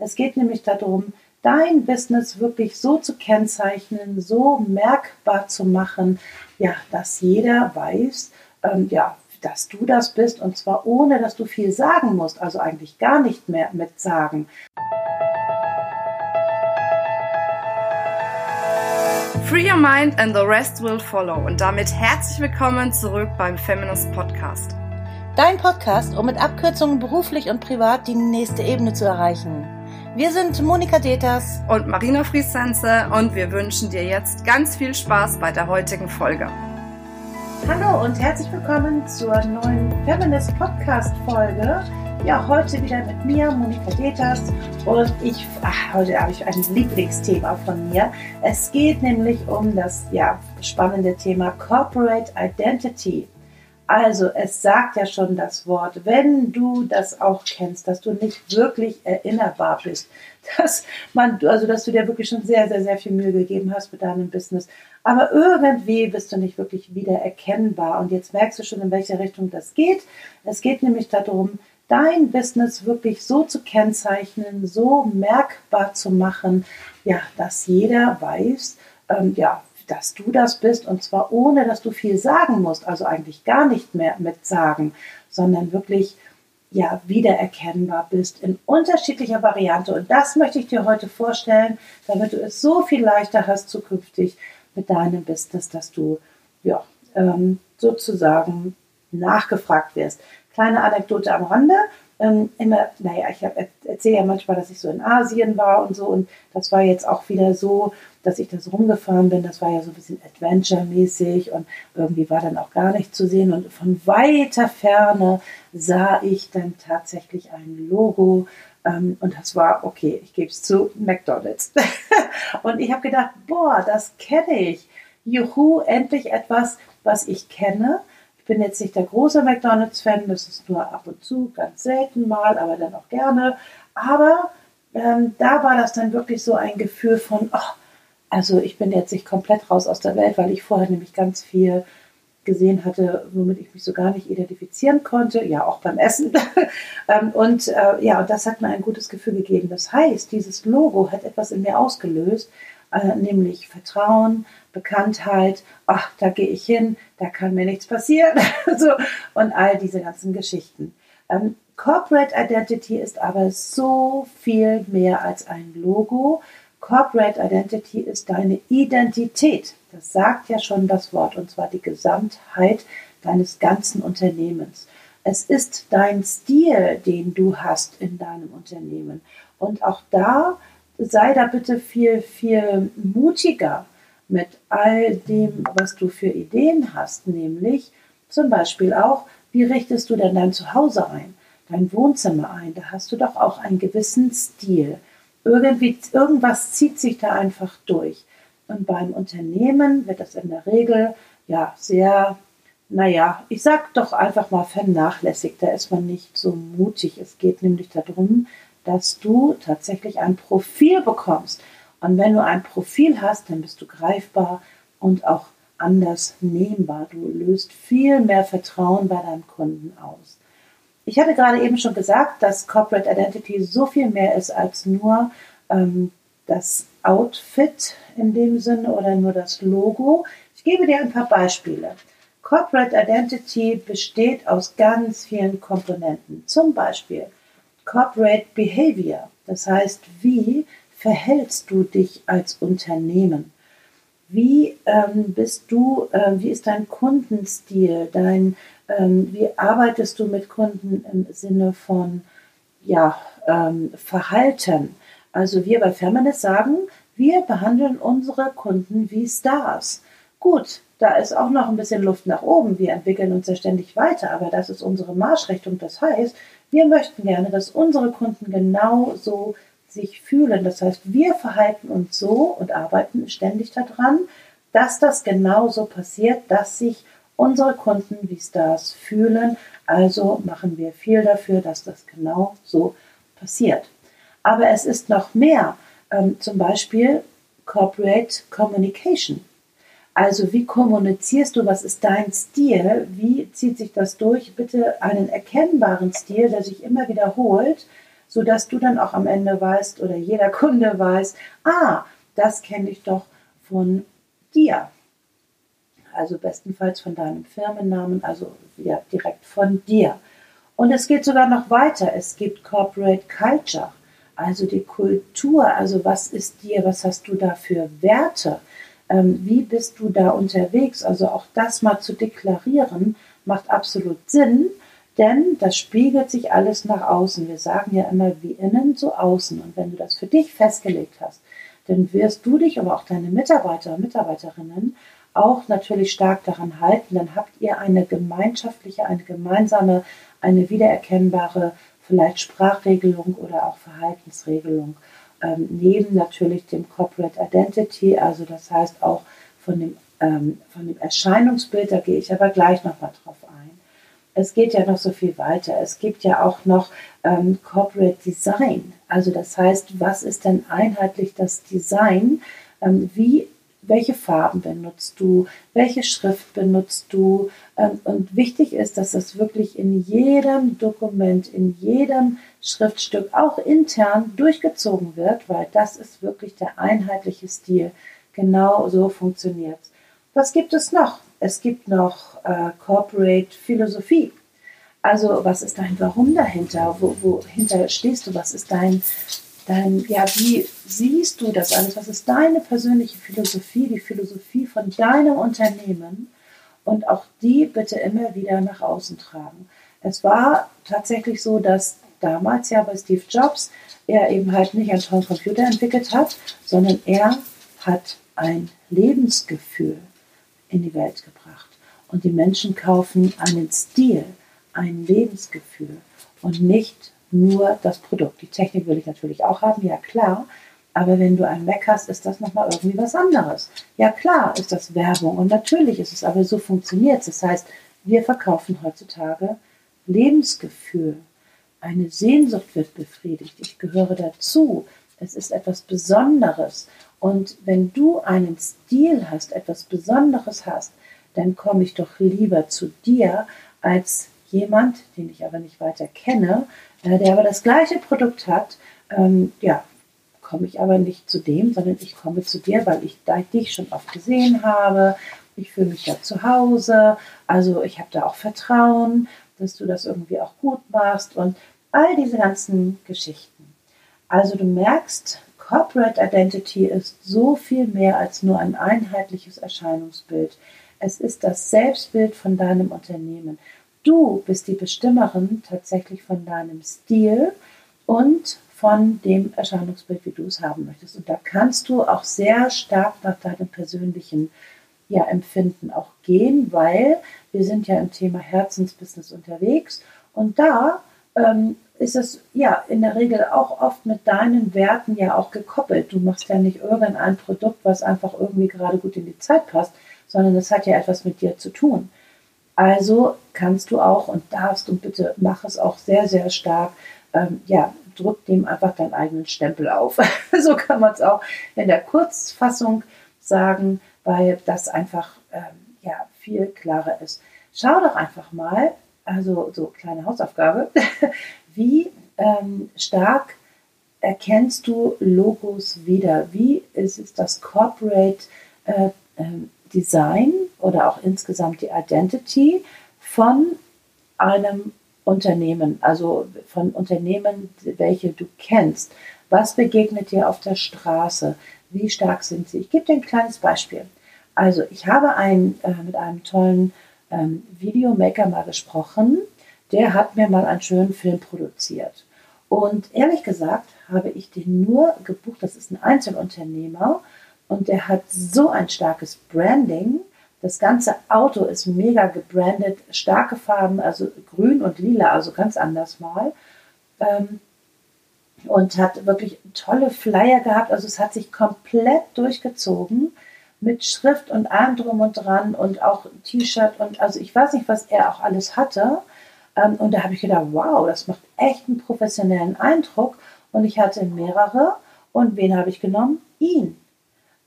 Es geht nämlich darum, dein Business wirklich so zu kennzeichnen, so merkbar zu machen, ja, dass jeder weiß, ähm, ja, dass du das bist und zwar ohne, dass du viel sagen musst, also eigentlich gar nicht mehr mit sagen. Free your mind and the rest will follow. Und damit herzlich willkommen zurück beim Feminist Podcast. Dein Podcast, um mit Abkürzungen beruflich und privat die nächste Ebene zu erreichen. Wir sind Monika Deters und Marina Friesense und wir wünschen dir jetzt ganz viel Spaß bei der heutigen Folge. Hallo und herzlich willkommen zur neuen Feminist Podcast Folge. Ja, heute wieder mit mir, Monika Deters. Und ich, ach, heute habe ich ein Lieblingsthema von mir. Es geht nämlich um das ja, spannende Thema Corporate Identity. Also es sagt ja schon das Wort, wenn du das auch kennst, dass du nicht wirklich erinnerbar bist, dass man, also dass du dir wirklich schon sehr, sehr, sehr viel Mühe gegeben hast mit deinem Business, aber irgendwie bist du nicht wirklich wiedererkennbar. Und jetzt merkst du schon, in welche Richtung das geht. Es geht nämlich darum, dein Business wirklich so zu kennzeichnen, so merkbar zu machen, ja, dass jeder weiß, ähm, ja, dass du das bist und zwar ohne, dass du viel sagen musst, also eigentlich gar nicht mehr mit sagen, sondern wirklich ja wiedererkennbar bist in unterschiedlicher Variante und das möchte ich dir heute vorstellen, damit du es so viel leichter hast zukünftig mit deinem Business, dass du ja ähm, sozusagen nachgefragt wirst. Kleine Anekdote am Rande ähm, immer, naja, ich erzähle ja manchmal, dass ich so in Asien war und so. Und das war jetzt auch wieder so, dass ich da so rumgefahren bin, das war ja so ein bisschen Adventure-mäßig und irgendwie war dann auch gar nichts zu sehen. Und von weiter Ferne sah ich dann tatsächlich ein Logo. Ähm, und das war, okay, ich gebe es zu, McDonald's. und ich habe gedacht, boah, das kenne ich. Juhu, endlich etwas, was ich kenne bin jetzt nicht der große McDonald's-Fan, das ist nur ab und zu, ganz selten mal, aber dann auch gerne. Aber ähm, da war das dann wirklich so ein Gefühl von, oh, also ich bin jetzt nicht komplett raus aus der Welt, weil ich vorher nämlich ganz viel gesehen hatte, womit ich mich so gar nicht identifizieren konnte, ja auch beim Essen. Ähm, und äh, ja, und das hat mir ein gutes Gefühl gegeben. Das heißt, dieses Logo hat etwas in mir ausgelöst, äh, nämlich Vertrauen, Bekanntheit, ach, da gehe ich hin, da kann mir nichts passieren, so, und all diese ganzen Geschichten. Ähm, Corporate Identity ist aber so viel mehr als ein Logo. Corporate Identity ist deine Identität. Das sagt ja schon das Wort, und zwar die Gesamtheit deines ganzen Unternehmens. Es ist dein Stil, den du hast in deinem Unternehmen. Und auch da sei da bitte viel, viel mutiger mit all dem, was du für Ideen hast, nämlich zum Beispiel auch, wie richtest du denn dein Zuhause ein, dein Wohnzimmer ein? Da hast du doch auch einen gewissen Stil. Irgendwie, irgendwas zieht sich da einfach durch. Und beim Unternehmen wird das in der Regel ja sehr, naja, ich sag doch einfach mal vernachlässigt. Da ist man nicht so mutig. Es geht nämlich darum, dass du tatsächlich ein Profil bekommst. Und wenn du ein Profil hast, dann bist du greifbar und auch anders nehmbar. Du löst viel mehr Vertrauen bei deinem Kunden aus. Ich hatte gerade eben schon gesagt, dass Corporate Identity so viel mehr ist als nur ähm, das Outfit in dem Sinne oder nur das Logo. Ich gebe dir ein paar Beispiele. Corporate Identity besteht aus ganz vielen Komponenten. Zum Beispiel Corporate Behavior, das heißt, wie verhältst du dich als Unternehmen? Wie ähm, bist du, äh, wie ist dein Kundenstil, dein, ähm, wie arbeitest du mit Kunden im Sinne von ja, ähm, Verhalten? Also wir bei Feminist sagen, wir behandeln unsere Kunden wie Stars. Gut, da ist auch noch ein bisschen Luft nach oben. Wir entwickeln uns ja ständig weiter, aber das ist unsere Marschrichtung. Das heißt, wir möchten gerne, dass unsere Kunden genau so sich fühlen. Das heißt, wir verhalten uns so und arbeiten ständig daran, dass das genau so passiert, dass sich unsere Kunden wie Stars fühlen. Also machen wir viel dafür, dass das genau so passiert. Aber es ist noch mehr, ähm, zum Beispiel Corporate Communication. Also wie kommunizierst du, was ist dein Stil, wie zieht sich das durch? Bitte einen erkennbaren Stil, der sich immer wiederholt, sodass du dann auch am Ende weißt oder jeder Kunde weiß, ah, das kenne ich doch von dir. Also bestenfalls von deinem Firmennamen, also ja, direkt von dir. Und es geht sogar noch weiter. Es gibt Corporate Culture, also die Kultur. Also was ist dir, was hast du da für Werte? Ähm, wie bist du da unterwegs? Also auch das mal zu deklarieren, macht absolut Sinn, denn das spiegelt sich alles nach außen. Wir sagen ja immer wie innen, so außen. Und wenn du das für dich festgelegt hast, dann wirst du dich, aber auch deine Mitarbeiter und Mitarbeiterinnen auch natürlich stark daran halten. Dann habt ihr eine gemeinschaftliche, eine gemeinsame, eine wiedererkennbare vielleicht Sprachregelung oder auch Verhaltensregelung. Ähm, neben natürlich dem Corporate Identity, also das heißt auch von dem, ähm, von dem Erscheinungsbild, da gehe ich aber gleich nochmal drauf ein. Es geht ja noch so viel weiter. Es gibt ja auch noch ähm, Corporate Design. Also das heißt, was ist denn einheitlich das Design? Ähm, wie welche Farben benutzt du, welche Schrift benutzt du. Ähm, und wichtig ist, dass das wirklich in jedem Dokument, in jedem Schriftstück, auch intern durchgezogen wird, weil das ist wirklich der einheitliche Stil. Genau so funktioniert es. Was gibt es noch? Es gibt noch äh, Corporate Philosophie. Also was ist dein Warum dahinter? Wo, wohinter stehst du? Was ist dein dann, ja, wie siehst du das alles? Was ist deine persönliche Philosophie, die Philosophie von deinem Unternehmen? Und auch die bitte immer wieder nach außen tragen. Es war tatsächlich so, dass damals ja bei Steve Jobs er eben halt nicht einen tollen Computer entwickelt hat, sondern er hat ein Lebensgefühl in die Welt gebracht. Und die Menschen kaufen einen Stil, ein Lebensgefühl und nicht nur das Produkt. Die Technik will ich natürlich auch haben, ja klar. Aber wenn du ein Mac hast, ist das nochmal irgendwie was anderes. Ja klar ist das Werbung und natürlich ist es, aber so funktioniert es. Das heißt, wir verkaufen heutzutage Lebensgefühl. Eine Sehnsucht wird befriedigt. Ich gehöre dazu. Es ist etwas Besonderes. Und wenn du einen Stil hast, etwas Besonderes hast, dann komme ich doch lieber zu dir als jemand, den ich aber nicht weiter kenne, äh, der aber das gleiche Produkt hat, ähm, ja, komme ich aber nicht zu dem, sondern ich komme zu dir, weil ich dich schon oft gesehen habe. Ich fühle mich da zu Hause. Also ich habe da auch Vertrauen, dass du das irgendwie auch gut machst und all diese ganzen Geschichten. Also du merkst, Corporate Identity ist so viel mehr als nur ein einheitliches Erscheinungsbild. Es ist das Selbstbild von deinem Unternehmen. Du bist die Bestimmerin tatsächlich von deinem Stil und von dem Erscheinungsbild, wie du es haben möchtest. Und da kannst du auch sehr stark nach deinem persönlichen ja, Empfinden auch gehen, weil wir sind ja im Thema Herzensbusiness unterwegs und da ähm, ist es ja in der Regel auch oft mit deinen Werten ja auch gekoppelt. Du machst ja nicht irgendein Produkt, was einfach irgendwie gerade gut in die Zeit passt, sondern es hat ja etwas mit dir zu tun. Also kannst du auch und darfst und bitte mach es auch sehr, sehr stark, ähm, ja, drück dem einfach deinen eigenen Stempel auf. so kann man es auch in der Kurzfassung sagen, weil das einfach ähm, ja, viel klarer ist. Schau doch einfach mal, also so kleine Hausaufgabe, wie ähm, stark erkennst du Logos wieder? Wie ist es das Corporate äh, äh, Design oder auch insgesamt die Identity von einem Unternehmen, also von Unternehmen, welche du kennst. Was begegnet dir auf der Straße? Wie stark sind sie? Ich gebe dir ein kleines Beispiel. Also ich habe ein, äh, mit einem tollen ähm, Videomaker mal gesprochen. Der hat mir mal einen schönen Film produziert. Und ehrlich gesagt habe ich den nur gebucht. Das ist ein Einzelunternehmer und der hat so ein starkes Branding. Das ganze Auto ist mega gebrandet, starke Farben, also grün und lila, also ganz anders mal. Ähm, und hat wirklich tolle Flyer gehabt. Also es hat sich komplett durchgezogen mit Schrift und allem drum und dran und auch T-Shirt und also ich weiß nicht, was er auch alles hatte. Ähm, und da habe ich gedacht, wow, das macht echt einen professionellen Eindruck. Und ich hatte mehrere. Und wen habe ich genommen? Ihn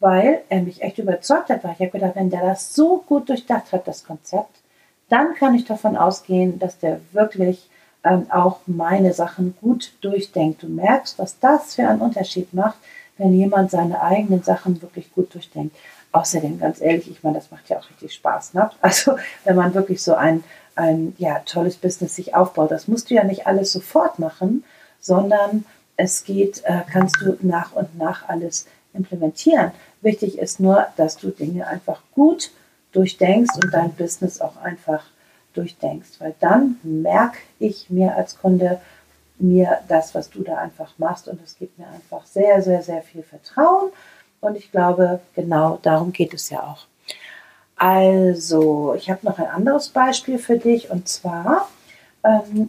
weil er mich echt überzeugt hat, weil ich habe gedacht, wenn der das so gut durchdacht hat, das Konzept, dann kann ich davon ausgehen, dass der wirklich ähm, auch meine Sachen gut durchdenkt. Du merkst, was das für einen Unterschied macht, wenn jemand seine eigenen Sachen wirklich gut durchdenkt. Außerdem, ganz ehrlich, ich meine, das macht ja auch richtig Spaß. Ne? Also, wenn man wirklich so ein, ein ja, tolles Business sich aufbaut, das musst du ja nicht alles sofort machen, sondern es geht, äh, kannst du nach und nach alles implementieren. Wichtig ist nur, dass du Dinge einfach gut durchdenkst und dein Business auch einfach durchdenkst, weil dann merke ich mir als Kunde mir das, was du da einfach machst und es gibt mir einfach sehr, sehr, sehr viel Vertrauen und ich glaube, genau darum geht es ja auch. Also, ich habe noch ein anderes Beispiel für dich und zwar, ähm,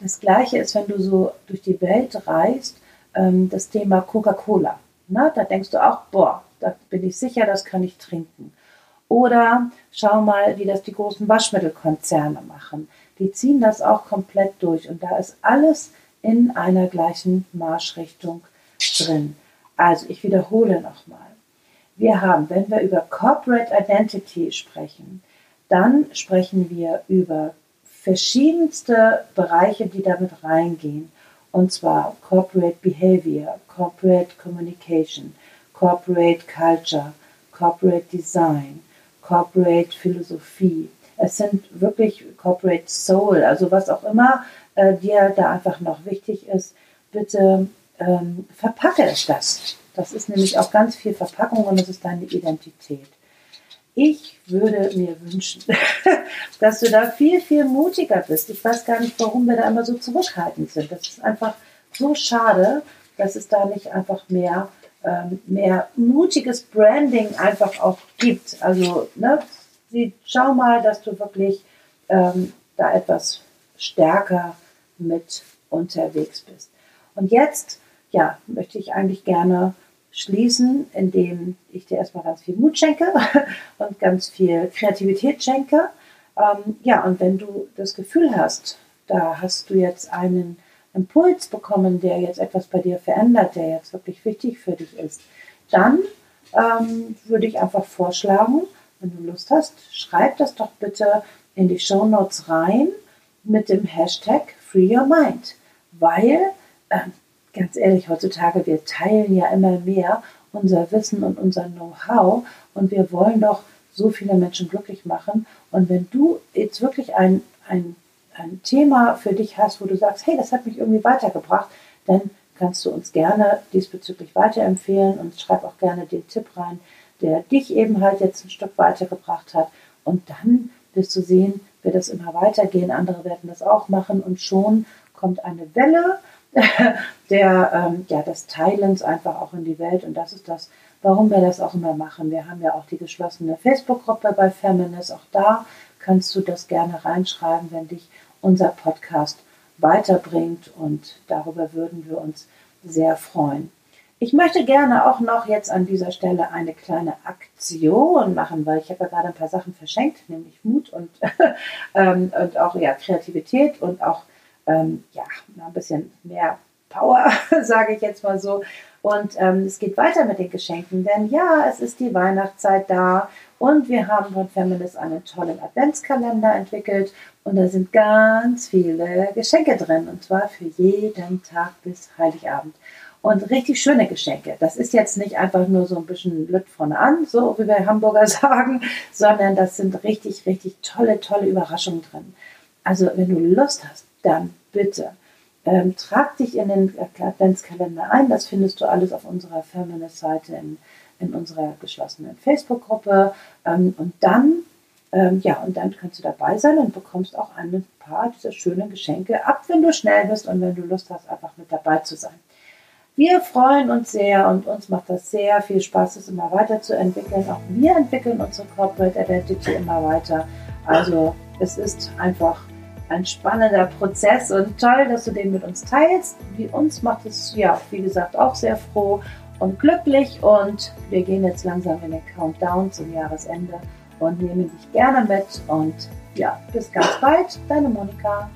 das gleiche ist, wenn du so durch die Welt reist, ähm, das Thema Coca-Cola. Da denkst du auch, boah, da bin ich sicher, das kann ich trinken. Oder schau mal, wie das die großen Waschmittelkonzerne machen. Die ziehen das auch komplett durch und da ist alles in einer gleichen Marschrichtung drin. Also ich wiederhole nochmal. Wir haben, wenn wir über Corporate Identity sprechen, dann sprechen wir über verschiedenste Bereiche, die damit reingehen. Und zwar Corporate Behavior, Corporate Communication, Corporate Culture, Corporate Design, Corporate Philosophie. Es sind wirklich Corporate Soul, also was auch immer äh, dir da einfach noch wichtig ist, bitte ähm, verpacke das. Das ist nämlich auch ganz viel Verpackung und das ist deine Identität. Ich würde mir wünschen, dass du da viel, viel mutiger bist. Ich weiß gar nicht, warum wir da immer so zurückhaltend sind. Das ist einfach so schade, dass es da nicht einfach mehr ähm, mehr mutiges Branding einfach auch gibt. Also ne, schau mal, dass du wirklich ähm, da etwas stärker mit unterwegs bist. Und jetzt, ja, möchte ich eigentlich gerne schließen, indem ich dir erstmal ganz viel Mut schenke und ganz viel Kreativität schenke. Ähm, ja, und wenn du das Gefühl hast, da hast du jetzt einen Impuls bekommen, der jetzt etwas bei dir verändert, der jetzt wirklich wichtig für dich ist, dann ähm, würde ich einfach vorschlagen, wenn du Lust hast, schreib das doch bitte in die Show Notes rein mit dem Hashtag Free Your Mind, weil äh, ganz ehrlich, heutzutage wir teilen ja immer mehr unser Wissen und unser Know-how und wir wollen doch so viele Menschen glücklich machen. Und wenn du jetzt wirklich ein, ein ein Thema für dich hast, wo du sagst, hey, das hat mich irgendwie weitergebracht, dann kannst du uns gerne diesbezüglich weiterempfehlen und schreib auch gerne den Tipp rein, der dich eben halt jetzt ein Stück weitergebracht hat. Und dann wirst du sehen, wird das immer weitergehen. Andere werden das auch machen und schon kommt eine Welle der, ähm, ja, des Teilens einfach auch in die Welt. Und das ist das, warum wir das auch immer machen. Wir haben ja auch die geschlossene Facebook-Gruppe bei Feminist. Auch da kannst du das gerne reinschreiben, wenn dich unser Podcast weiterbringt und darüber würden wir uns sehr freuen. Ich möchte gerne auch noch jetzt an dieser Stelle eine kleine Aktion machen, weil ich habe ja gerade ein paar Sachen verschenkt, nämlich Mut und, ähm, und auch ja, Kreativität und auch ähm, ja, ein bisschen mehr Power, sage ich jetzt mal so. Und ähm, es geht weiter mit den Geschenken, denn ja, es ist die Weihnachtszeit da und wir haben von Feminist einen tollen Adventskalender entwickelt und da sind ganz viele Geschenke drin und zwar für jeden Tag bis Heiligabend. Und richtig schöne Geschenke. Das ist jetzt nicht einfach nur so ein bisschen Lütt von an, so wie wir Hamburger sagen, sondern das sind richtig, richtig tolle, tolle Überraschungen drin. Also wenn du Lust hast, dann bitte ähm, trag dich in den Adventskalender ein. Das findest du alles auf unserer Feminist-Seite in, in unserer geschlossenen Facebook-Gruppe. Ähm, und dann, ähm, ja, und dann kannst du dabei sein und bekommst auch ein paar dieser schönen Geschenke ab, wenn du schnell bist und wenn du Lust hast, einfach mit dabei zu sein. Wir freuen uns sehr und uns macht das sehr viel Spaß, es immer weiterzuentwickeln. Auch wir entwickeln unsere Corporate Identity immer weiter. Also es ist einfach ein spannender Prozess und toll, dass du den mit uns teilst. Wie uns macht es, ja, wie gesagt, auch sehr froh und glücklich und wir gehen jetzt langsam in den Countdown zum Jahresende und nehmen dich gerne mit und ja, bis ganz bald, deine Monika.